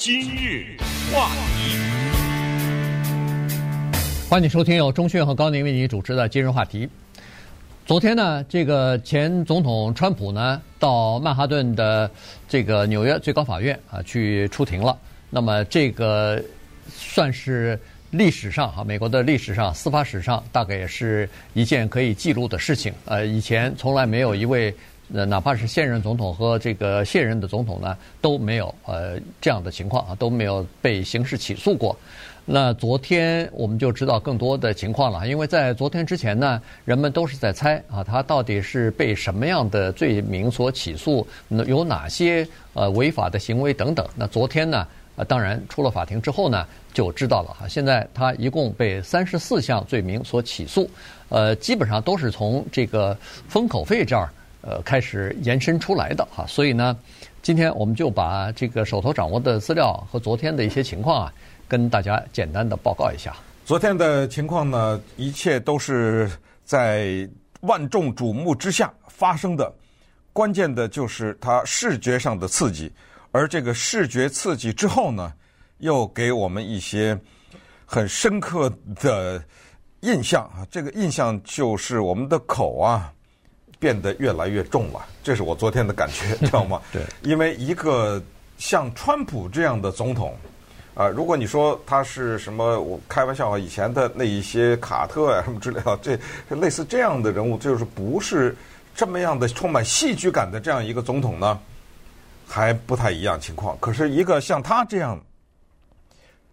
今日话题，欢迎收听由钟讯和高宁为您主持的今日话题。昨天呢，这个前总统川普呢到曼哈顿的这个纽约最高法院啊去出庭了。那么这个算是历史上哈，美国的历史上司法史上，大概也是一件可以记录的事情。呃，以前从来没有一位。呃，哪怕是现任总统和这个现任的总统呢，都没有呃这样的情况啊，都没有被刑事起诉过。那昨天我们就知道更多的情况了，因为在昨天之前呢，人们都是在猜啊，他到底是被什么样的罪名所起诉，有哪些呃违法的行为等等。那昨天呢，呃，当然出了法庭之后呢，就知道了哈。现在他一共被三十四项罪名所起诉，呃，基本上都是从这个封口费这儿。呃，开始延伸出来的哈，所以呢，今天我们就把这个手头掌握的资料和昨天的一些情况啊，跟大家简单的报告一下。昨天的情况呢，一切都是在万众瞩目之下发生的，关键的就是它视觉上的刺激，而这个视觉刺激之后呢，又给我们一些很深刻的印象啊，这个印象就是我们的口啊。变得越来越重了，这是我昨天的感觉，知道吗？对，因为一个像川普这样的总统，啊、呃，如果你说他是什么，我开玩笑啊，以前的那一些卡特啊什么之类的，这类似这样的人物，就是不是这么样的充满戏剧感的这样一个总统呢，还不太一样情况。可是一个像他这样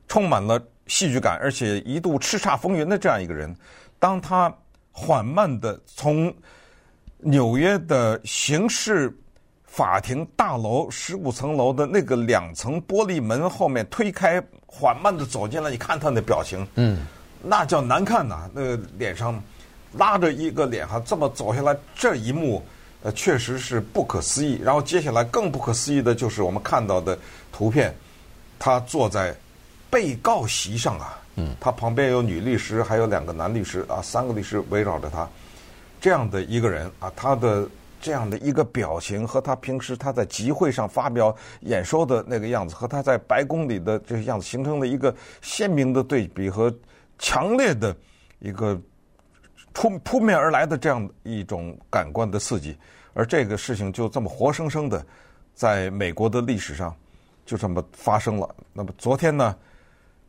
充满了戏剧感，而且一度叱咤风云的这样一个人，当他缓慢的从纽约的刑事法庭大楼十五层楼的那个两层玻璃门后面推开，缓慢的走进来。你看他那表情，嗯，那叫难看呐！那个脸上拉着一个脸哈，这么走下来，这一幕呃确实是不可思议。然后接下来更不可思议的就是我们看到的图片，他坐在被告席上啊，嗯，他旁边有女律师，还有两个男律师啊，三个律师围绕着他。这样的一个人啊，他的这样的一个表情和他平时他在集会上发表演说的那个样子，和他在白宫里的这个样子，形成了一个鲜明的对比和强烈的一个扑扑面而来的这样一种感官的刺激。而这个事情就这么活生生的在美国的历史上就这么发生了。那么昨天呢，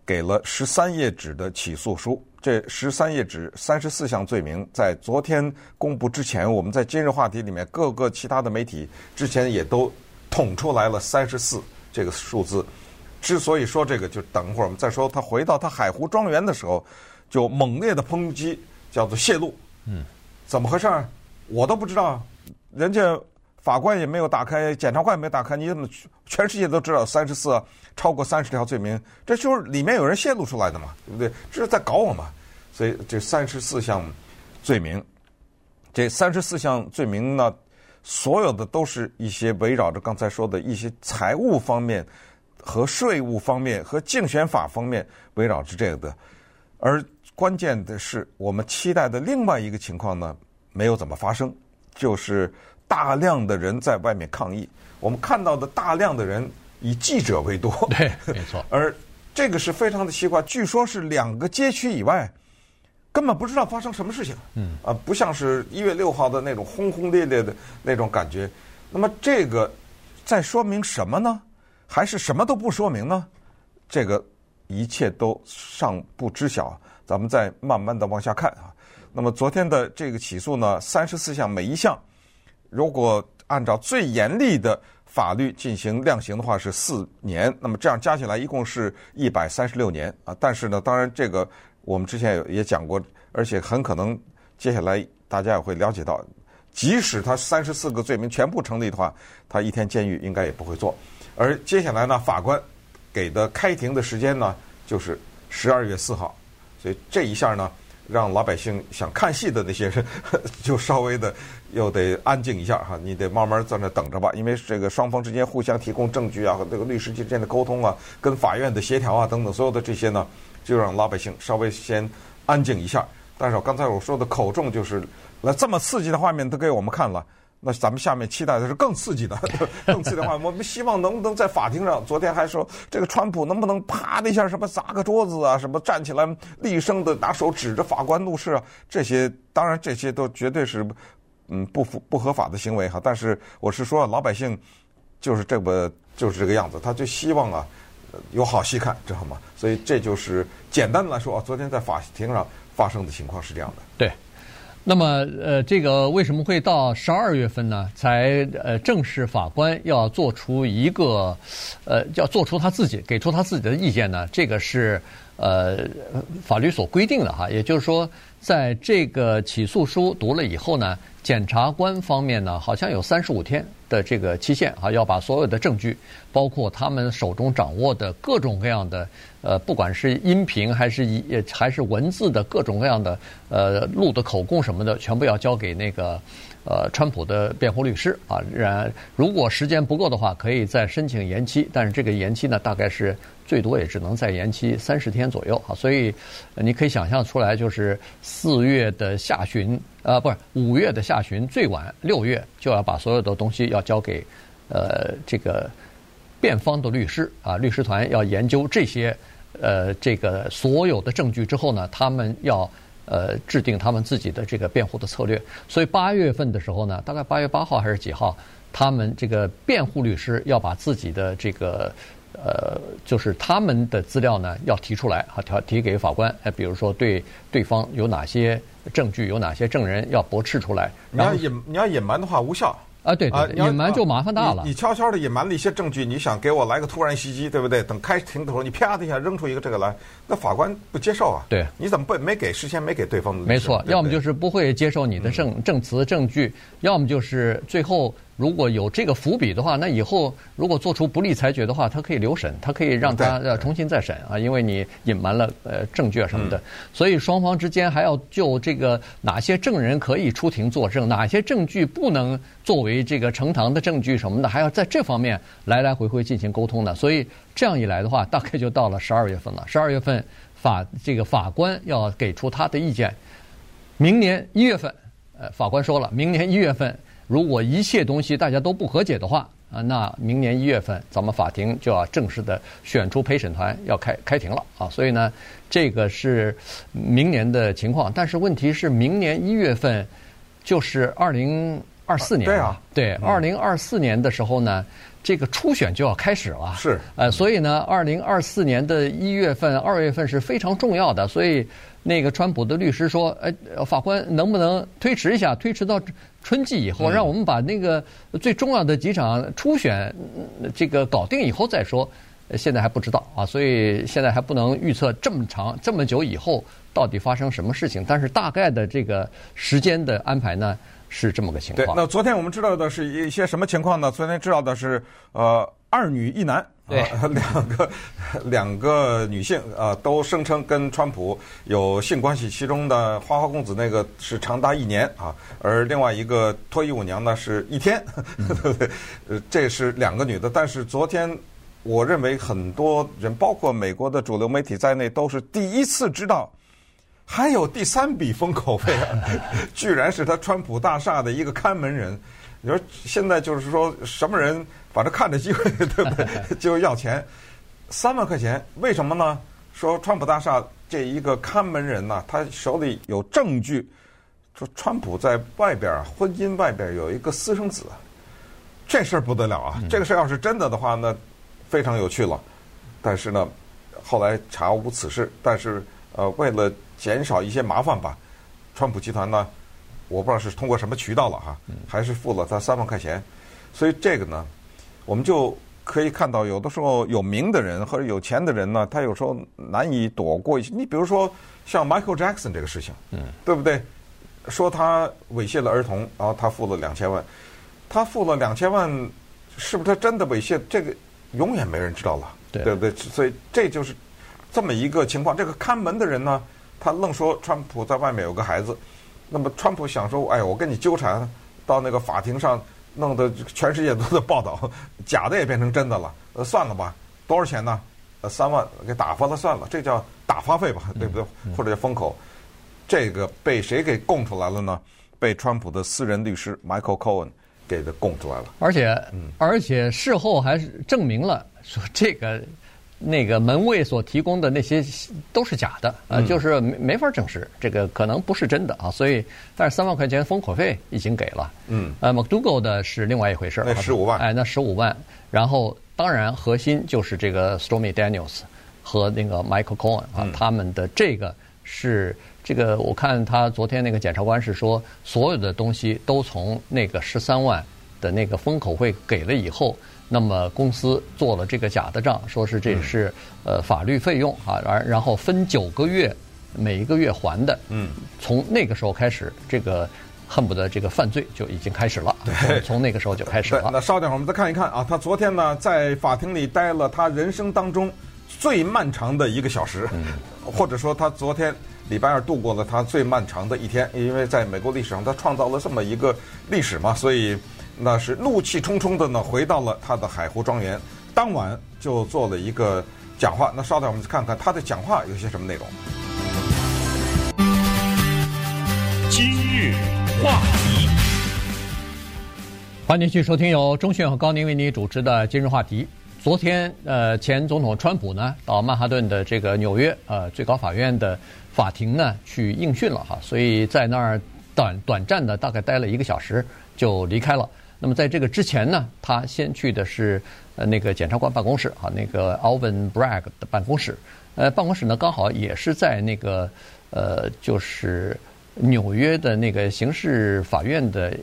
给了十三页纸的起诉书。这十三页纸，三十四项罪名，在昨天公布之前，我们在今日话题里面，各个其他的媒体之前也都捅出来了三十四这个数字。之所以说这个，就等会儿我们再说。他回到他海湖庄园的时候，就猛烈的抨击，叫做泄露。嗯，怎么回事儿？我都不知道，人家。法官也没有打开，检察官也没打开，你怎么全世界都知道三十四超过三十条罪名？这就是里面有人泄露出来的嘛，对不对？这是在搞我嘛？所以这三十四项罪名，这三十四项罪名呢，所有的都是一些围绕着刚才说的一些财务方面和税务方面和竞选法方面围绕着这个的。而关键的是，我们期待的另外一个情况呢，没有怎么发生，就是。大量的人在外面抗议，我们看到的大量的人以记者为多，对，没错。而这个是非常的奇怪，据说是两个街区以外，根本不知道发生什么事情，嗯，啊，不像是一月六号的那种轰轰烈烈的那种感觉。那么这个在说明什么呢？还是什么都不说明呢？这个一切都尚不知晓，咱们再慢慢的往下看啊。那么昨天的这个起诉呢，三十四项，每一项。如果按照最严厉的法律进行量刑的话，是四年。那么这样加起来一共是一百三十六年啊！但是呢，当然这个我们之前也讲过，而且很可能接下来大家也会了解到，即使他三十四个罪名全部成立的话，他一天监狱应该也不会坐。而接下来呢，法官给的开庭的时间呢，就是十二月四号。所以这一下呢。让老百姓想看戏的那些人，就稍微的又得安静一下哈，你得慢慢在那等着吧，因为这个双方之间互相提供证据啊，和这个律师之间的沟通啊，跟法院的协调啊等等，所有的这些呢，就让老百姓稍微先安静一下。但是我刚才我说的口重就是，那这么刺激的画面都给我们看了，那咱们下面期待的是更刺激的，更刺激的话，我们希望能不能在法庭上，昨天还说这个川普能不能啪的一下什么砸个桌子啊，什么站起来厉声的拿手指着法官怒视啊，这些当然这些都绝对是嗯不符不合法的行为哈。但是我是说老百姓就是这个就是这个样子，他就希望啊有好戏看，知道吗？所以这就是简单的来说啊，昨天在法庭上发生的情况是这样的。对。那么，呃，这个为什么会到十二月份呢？才呃正式法官要做出一个，呃，要做出他自己给出他自己的意见呢？这个是呃法律所规定的哈。也就是说，在这个起诉书读了以后呢，检察官方面呢，好像有三十五天的这个期限啊，要把所有的证据，包括他们手中掌握的各种各样的。呃，不管是音频还是一还是文字的各种各样的呃录的口供什么的，全部要交给那个呃川普的辩护律师啊。然如果时间不够的话，可以再申请延期，但是这个延期呢，大概是最多也只能再延期三十天左右啊。所以你可以想象出来，就是四月的下旬，呃，不是五月的下旬，最晚六月就要把所有的东西要交给呃这个辩方的律师啊，律师团要研究这些。呃，这个所有的证据之后呢，他们要呃制定他们自己的这个辩护的策略。所以八月份的时候呢，大概八月八号还是几号，他们这个辩护律师要把自己的这个呃，就是他们的资料呢要提出来啊，提提给法官。哎，比如说对对方有哪些证据，有哪些证人要驳斥出来。你要隐你要隐瞒的话无效。啊，对对，隐瞒就麻烦大了。你悄悄的隐瞒了一些证据，你想给我来个突然袭击，对不对？等开庭的时候，你啪的一下扔出一个这个来，那法官不接受啊。对，你怎么不没给事先没给对方的？没错，要么就是不会接受你的证证词证据，要么就是最后。如果有这个伏笔的话，那以后如果做出不利裁决的话，他可以留审，他可以让他呃重新再审啊，因为你隐瞒了呃证据啊什么的，所以双方之间还要就这个哪些证人可以出庭作证，哪些证据不能作为这个呈堂的证据什么的，还要在这方面来来回回进行沟通的。所以这样一来的话，大概就到了十二月份了。十二月份法这个法官要给出他的意见，明年一月份，呃，法官说了，明年一月份。如果一切东西大家都不和解的话，啊，那明年一月份咱们法庭就要正式的选出陪审团，要开开庭了啊。所以呢，这个是明年的情况。但是问题是，明年一月份就是二零二四年，对啊，对，二零二四年的时候呢，这个初选就要开始了。是，呃，所以呢，二零二四年的一月份、二月份是非常重要的。所以。那个川普的律师说：“哎，法官能不能推迟一下？推迟到春季以后，让我们把那个最重要的几场初选这个搞定以后再说。现在还不知道啊，所以现在还不能预测这么长这么久以后到底发生什么事情。但是大概的这个时间的安排呢，是这么个情况。对，那昨天我们知道的是一些什么情况呢？昨天知道的是，呃，二女一男。”对，两个两个女性啊，都声称跟川普有性关系，其中的花花公子那个是长达一年啊，而另外一个脱衣舞娘呢是一天，对不对？呃，这是两个女的。但是昨天，我认为很多人，包括美国的主流媒体在内，都是第一次知道还有第三笔封口费啊，居然是他川普大厦的一个看门人。你说现在就是说什么人？反正看着机会，对不对？就要钱，三万块钱，为什么呢？说川普大厦这一个看门人呢，他手里有证据，说川普在外边婚姻外边有一个私生子，这事儿不得了啊！这个事儿要是真的的话，那非常有趣了。但是呢，后来查无此事。但是呃，为了减少一些麻烦吧，川普集团呢，我不知道是通过什么渠道了哈，还是付了他三万块钱。所以这个呢。我们就可以看到，有的时候有名的人或者有钱的人呢，他有时候难以躲过一些。你比如说像 Michael Jackson 这个事情，嗯，对不对？说他猥亵了儿童，然后他付了两千万，他付了两千万，是不是他真的猥亵？这个永远没人知道了，对，对不对？所以这就是这么一个情况。这个看门的人呢，他愣说川普在外面有个孩子，那么川普想说，哎，我跟你纠缠到那个法庭上。弄得全世界都在报道，假的也变成真的了。呃，算了吧，多少钱呢？呃，三万，给打发了算了，这叫打发费吧，对不对？或者叫封口。这个被谁给供出来了呢？被川普的私人律师 Michael Cohen 给他供出来了。而且，而且事后还是证明了说这个。那个门卫所提供的那些都是假的，呃，就是没没法证实，这个可能不是真的啊。所以，但是三万块钱封口费已经给了，嗯，呃，McDougal 的是另外一回事儿，那十五万，哎，那十五万。然后，当然核心就是这个 Stormy Daniels 和那个 Michael Cohen 啊，他们的这个是这个，我看他昨天那个检察官是说，所有的东西都从那个十三万的那个封口费给了以后。那么公司做了这个假的账，说是这是呃法律费用啊，然然后分九个月，每一个月还的。嗯，从那个时候开始，这个恨不得这个犯罪就已经开始了。对，从那个时候就开始了。那稍等会儿，我们再看一看啊，他昨天呢在法庭里待了他人生当中最漫长的一个小时，或者说他昨天礼拜二度过了他最漫长的一天，因为在美国历史上他创造了这么一个历史嘛，所以。那是怒气冲冲的呢，回到了他的海湖庄园，当晚就做了一个讲话。那稍等，我们去看看他的讲话有些什么内容。今日话题，欢迎继续收听由钟迅和高宁为你主持的今日话题。昨天，呃，前总统川普呢到曼哈顿的这个纽约呃最高法院的法庭呢去应讯了哈，所以在那儿短短暂的大概待了一个小时就离开了。那么在这个之前呢，他先去的是呃那个检察官办公室啊，那个 Alvin Bragg 的办公室。呃，办公室呢刚好也是在那个呃就是纽约的那个刑事法院的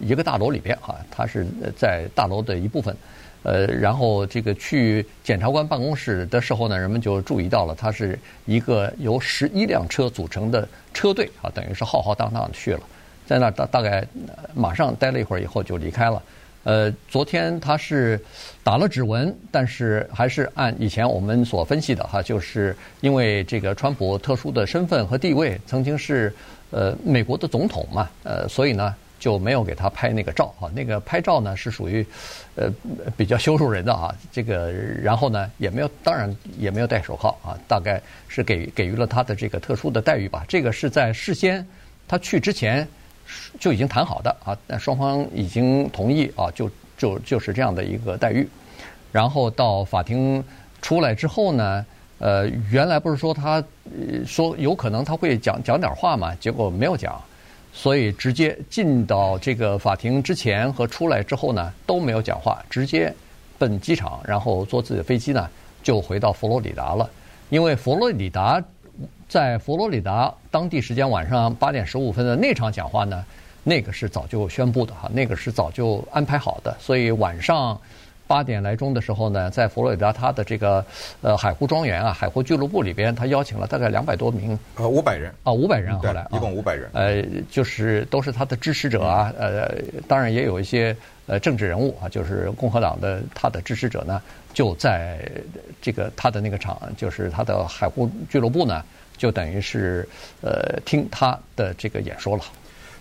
一个大楼里边啊，他是在大楼的一部分。呃，然后这个去检察官办公室的时候呢，人们就注意到了，它是一个由十一辆车组成的车队啊，等于是浩浩荡荡的去了。在那大大概马上待了一会儿以后就离开了。呃，昨天他是打了指纹，但是还是按以前我们所分析的哈，就是因为这个川普特殊的身份和地位，曾经是呃美国的总统嘛，呃，所以呢就没有给他拍那个照哈。那个拍照呢是属于呃比较羞辱人的啊。这个然后呢也没有，当然也没有戴手铐啊，大概是给给予了他的这个特殊的待遇吧。这个是在事先他去之前。就已经谈好的啊，那双方已经同意啊，就就就是这样的一个待遇。然后到法庭出来之后呢，呃，原来不是说他说有可能他会讲讲点话嘛，结果没有讲，所以直接进到这个法庭之前和出来之后呢都没有讲话，直接奔机场，然后坐自己的飞机呢就回到佛罗里达了，因为佛罗里达。在佛罗里达当地时间晚上八点十五分的那场讲话呢，那个是早就宣布的哈，那个是早就安排好的。所以晚上八点来钟的时候呢，在佛罗里达他的这个呃海湖庄园啊，海湖俱乐部里边，他邀请了大概两百多名呃五百人啊五百人后来一共五百人呃就是都是他的支持者啊呃当然也有一些呃政治人物啊，就是共和党的他的支持者呢，就在这个他的那个场，就是他的海湖俱乐部呢。就等于是呃听他的这个演说了。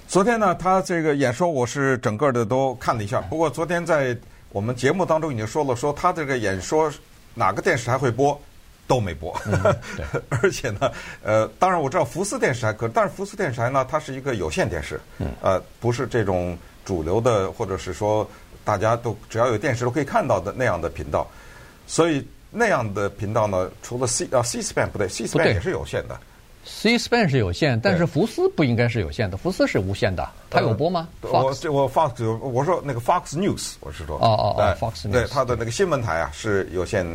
昨天呢，他这个演说我是整个的都看了一下。不过昨天在我们节目当中已经说了，说他这个演说哪个电视台会播都没播。嗯、对，而且呢，呃，当然我知道福斯电视台可，但是福斯电视台呢，它是一个有线电视，呃，不是这种主流的，或者是说大家都只要有电视都可以看到的那样的频道，所以。那样的频道呢？除了 C 啊，C-SPAN 不对，C-SPAN 也是有线的。C-SPAN 是有线，但是福斯不应该是有线的，福斯是无线的。它有播吗？我这我 Fox，我说那个 Fox News，我是说。哦哦哦，Fox News。对，它的那个新闻台啊是有线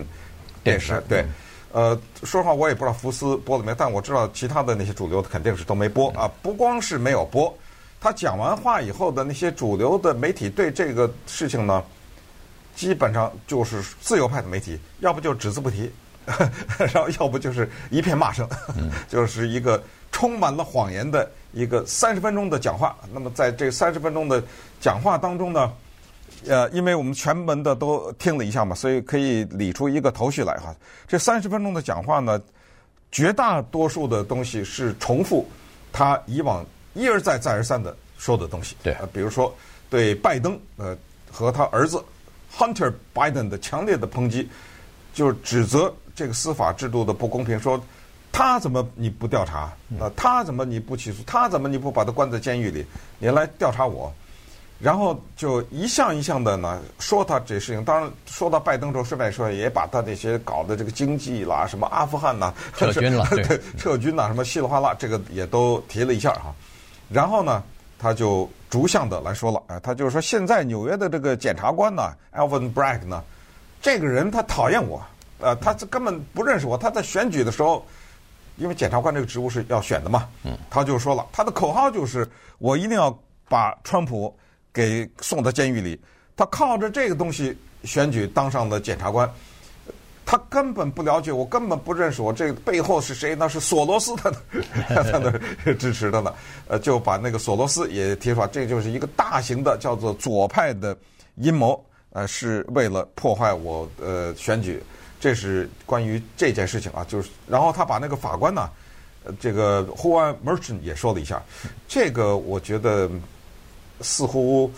电视。对，呃，说实话我也不知道福斯播了没，但我知道其他的那些主流的肯定是都没播啊。不光是没有播，他讲完话以后的那些主流的媒体对这个事情呢，基本上就是自由派的媒体，要不就只字不提，然后要不就是一片骂声，就是一个充满了谎言的一个三十分钟的讲话。那么在这三十分钟的讲话当中呢，呃，因为我们全文的都听了一下嘛，所以可以理出一个头绪来哈。这三十分钟的讲话呢，绝大多数的东西是重复他以往一而再再而三的说的东西。对，比如说对拜登呃和他儿子。Hunter Biden 的强烈的抨击，就是指责这个司法制度的不公平，说他怎么你不调查？啊，他怎么你不起诉？他怎么你不把他关在监狱里？你来调查我？然后就一项一项的呢说他这事情。当然说到拜登之后，顺便说也把他那些搞的这个经济啦，什么阿富汗呐，撤军了，对，撤军呐，什么稀里哗啦，这个也都提了一下哈。然后呢，他就逐项的来说了，哎，他就是说现在纽约的这个检察官呢，Alvin Bragg 呢，这个人他讨厌我，呃，他根本不认识我。他在选举的时候，因为检察官这个职务是要选的嘛，嗯，他就说了，他的口号就是我一定要把川普。给送到监狱里，他靠着这个东西选举当上的检察官，他根本不了解我，根本不认识我，这个背后是谁？那是索罗斯他在那 支持的呢，呃，就把那个索罗斯也提出来，这就是一个大型的叫做左派的阴谋，呃，是为了破坏我呃选举，这是关于这件事情啊，就是然后他把那个法官呢，呃，这个 h u a n Merchant 也说了一下，这个我觉得。似乎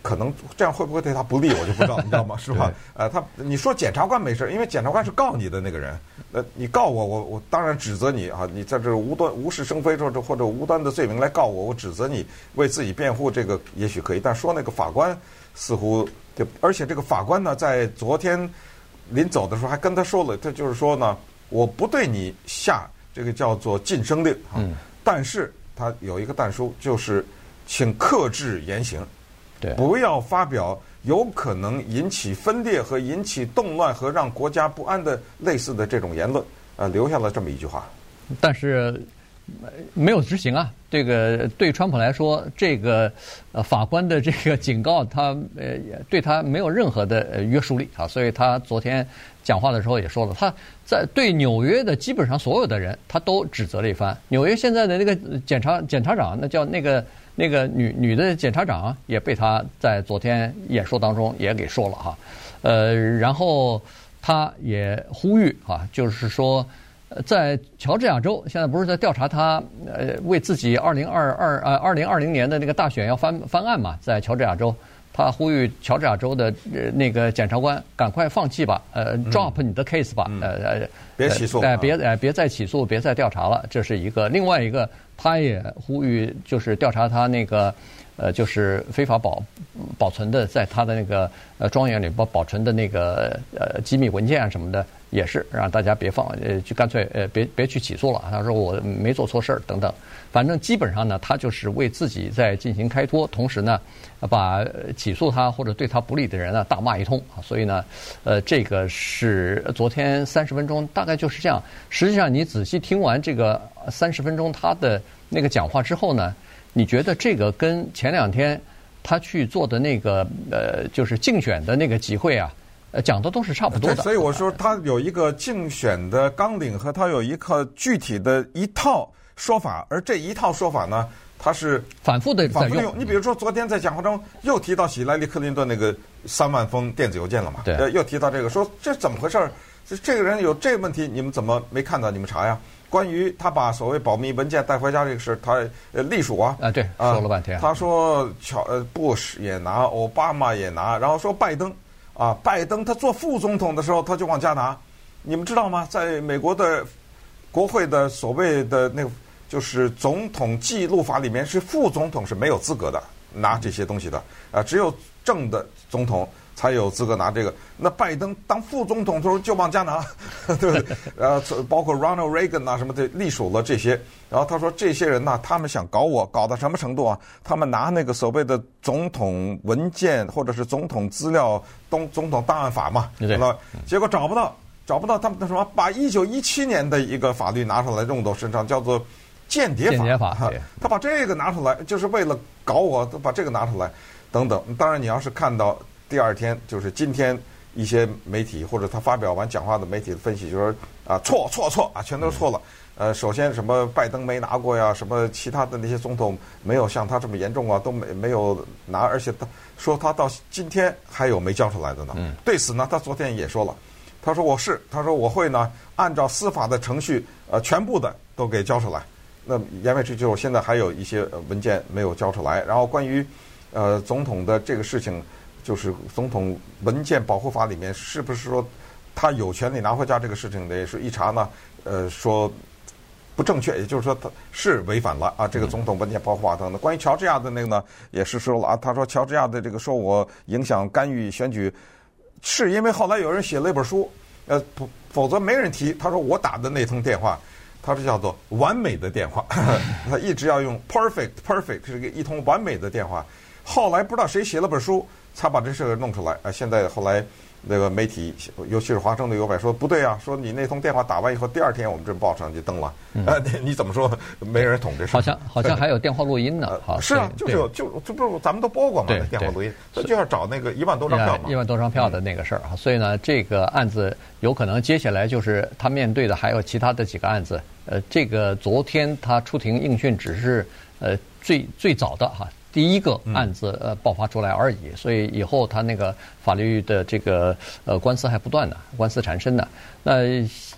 可能这样会不会对他不利，我就不知道，你知道吗？是吧？呃，他你说检察官没事，因为检察官是告你的那个人。呃，你告我，我我当然指责你啊！你在这无端无事生非，或者或者无端的罪名来告我，我指责你为自己辩护，这个也许可以。但说那个法官似乎就，而且这个法官呢，在昨天临走的时候还跟他说了，他就是说呢，我不对你下这个叫做禁声令啊，但是他有一个但书就是。请克制言行，对，不要发表有可能引起分裂和引起动乱和让国家不安的类似的这种言论。呃，留下了这么一句话，但是没有执行啊。这个对川普来说，这个呃法官的这个警告，他呃对他没有任何的约束力啊。所以他昨天讲话的时候也说了，他在对纽约的基本上所有的人，他都指责了一番。纽约现在的那个检察检察长，那叫那个。那个女女的检察长也被他在昨天演说当中也给说了哈，呃，然后他也呼吁啊，就是说，在乔治亚州现在不是在调查他呃为自己二零二二呃二零二零年的那个大选要翻翻案嘛，在乔治亚州，他呼吁乔治亚州的呃那个检察官赶快放弃吧，呃，drop 你的 case 吧，呃呃，别起诉，哎，别哎别再起诉，别再调查了，这是一个另外一个。他也呼吁，就是调查他那个，呃，就是非法保保存的，在他的那个呃庄园里保保存的那个呃机密文件啊什么的，也是让大家别放，呃，就干脆呃别别去起诉了。他说我没做错事儿等等，反正基本上呢，他就是为自己在进行开脱，同时呢，把起诉他或者对他不利的人呢大骂一通啊。所以呢，呃，这个是昨天三十分钟大概就是这样。实际上，你仔细听完这个。三十分钟他的那个讲话之后呢，你觉得这个跟前两天他去做的那个呃，就是竞选的那个集会啊，呃，讲的都是差不多的。所以我说他有一个竞选的纲领和他有一个具体的一套说法，而这一套说法呢，他是反复的在用。你比如说昨天在讲话中又提到希拉里·克林顿那个三万封电子邮件了嘛？对，又提到这个，说这怎么回事？这这个人有这个问题，你们怎么没看到？你们查呀？关于他把所谓保密文件带回家这个事，他呃隶属啊啊对，说了半天。他说乔呃布什也拿，奥巴马也拿，然后说拜登啊，拜登他做副总统的时候他就往家拿。你们知道吗？在美国的国会的所谓的那个就是总统记录法里面，是副总统是没有资格的拿这些东西的啊，只有正的总统。才有资格拿这个。那拜登当副总统的时候就往家拿，对不对？呃，包括 Ronald Reagan 啊什么的，隶属了这些。然后他说，这些人呢，他们想搞我，搞到什么程度啊？他们拿那个所谓的总统文件或者是总统资料，东总统档案法嘛，对吧？结果找不到，找不到。他们那什么，把一九一七年的一个法律拿出来用到身上，叫做间谍法。间谍法。他把这个拿出来，就是为了搞我，都把这个拿出来，等等。当然，你要是看到。第二天就是今天，一些媒体或者他发表完讲话的媒体的分析，就说啊错错错啊，全都错了。呃，首先什么拜登没拿过呀，什么其他的那些总统没有像他这么严重啊，都没没有拿，而且他说他到今天还有没交出来的呢。嗯对此呢，他昨天也说了，他说我是，他说我会呢按照司法的程序，呃，全部的都给交出来。那言外之意就是现在还有一些文件没有交出来。然后关于呃总统的这个事情。就是总统文件保护法里面是不是说他有权利拿回家这个事情的？是一查呢，呃，说不正确，也就是说他是违反了啊，这个总统文件保护法等等。关于乔治亚的那个呢，也是说了啊，他说乔治亚的这个说我影响干预选举，是因为后来有人写了一本书，呃，不，否则没人提。他说我打的那通电话，他是叫做完美的电话，他一直要用 perfect perfect 是个一通完美的电话。后来不知道谁写了本书，才把这事儿弄出来啊。现在后来。那个媒体，尤其是华盛顿邮报说不对啊，说你那通电话打完以后，第二天我们这报上就登了。嗯、呃，你 你怎么说？没人捅这事。好像好像还有电话录音呢。好，是啊，就是有就这不咱们都播过嘛，电话录音。那就要找那个一万多张票嘛。一万多张票的那个事儿啊，嗯、所以呢，这个案子有可能接下来就是他面对的还有其他的几个案子。呃，这个昨天他出庭应讯只是呃最最早的哈。第一个案子呃爆发出来而已，所以以后他那个法律的这个呃官司还不断呢，官司缠身呢。那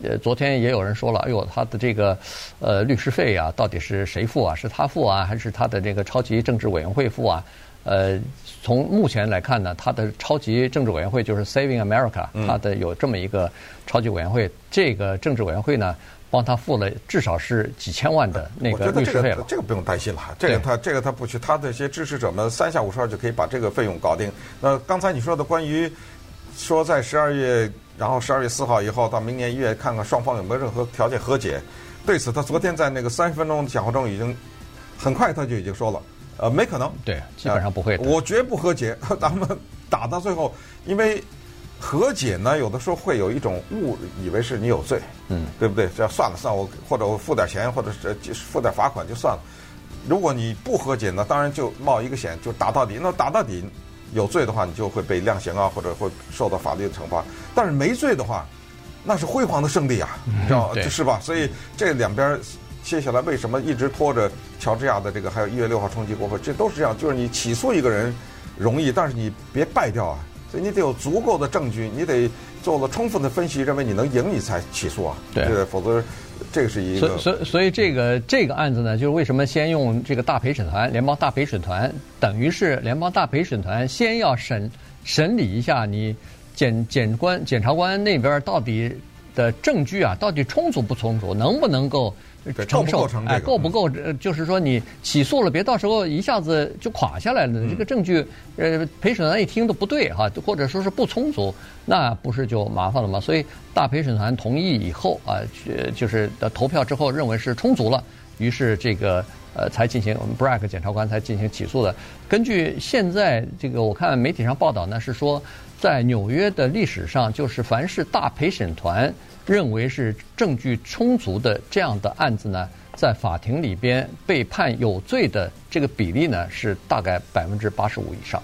呃昨天也有人说了，哎呦，他的这个呃律师费啊，到底是谁付啊？是他付啊，还是他的这个超级政治委员会付啊？呃，从目前来看呢，他的超级政治委员会就是 Saving America，他的有这么一个超级委员会，这个政治委员会呢。帮他付了至少是几千万的那个律师费了。这个这个不用担心了，这个他这个他不去，他的一些支持者们三下五除二就可以把这个费用搞定。那刚才你说的关于说在十二月，然后十二月四号以后到明年一月看看双方有没有任何条件和解，对此他昨天在那个三十分钟的讲话中已经很快他就已经说了，呃，没可能，对，基本上不会，我绝不和解，咱们打到最后，因为。和解呢，有的时候会有一种误以为是你有罪，嗯，对不对？这样算了算了，我或者我付点钱，或者是付点罚款就算了。如果你不和解呢，当然就冒一个险，就打到底。那打到底有罪的话，你就会被量刑啊，或者会受到法律的惩罚。但是没罪的话，那是辉煌的胜利啊，知道吗？是吧？所以这两边接下来为什么一直拖着乔治亚的这个，还有一月六号冲击国会，这都是这样。就是你起诉一个人容易，但是你别败掉啊。所以你得有足够的证据，你得做了充分的分析，认为你能赢，你才起诉啊。对，对否则这个是一个。所所以所以这个这个案子呢，就是为什么先用这个大陪审团、联邦大陪审团，等于是联邦大陪审团先要审审理一下你检检官、检察官那边到底的证据啊，到底充足不充足，能不能够。承受哎，够不够？呃，就是说你起诉了，别到时候一下子就垮下来了。这个证据，呃，陪审团一听都不对哈，或者说是不充足，那不是就麻烦了吗？所以大陪审团同意以后啊，就是投票之后认为是充足了，于是这个呃才进行我们 Bragg 检察官才进行起诉的。根据现在这个我看媒体上报道呢，是说在纽约的历史上，就是凡是大陪审团。认为是证据充足的这样的案子呢，在法庭里边被判有罪的这个比例呢，是大概百分之八十五以上。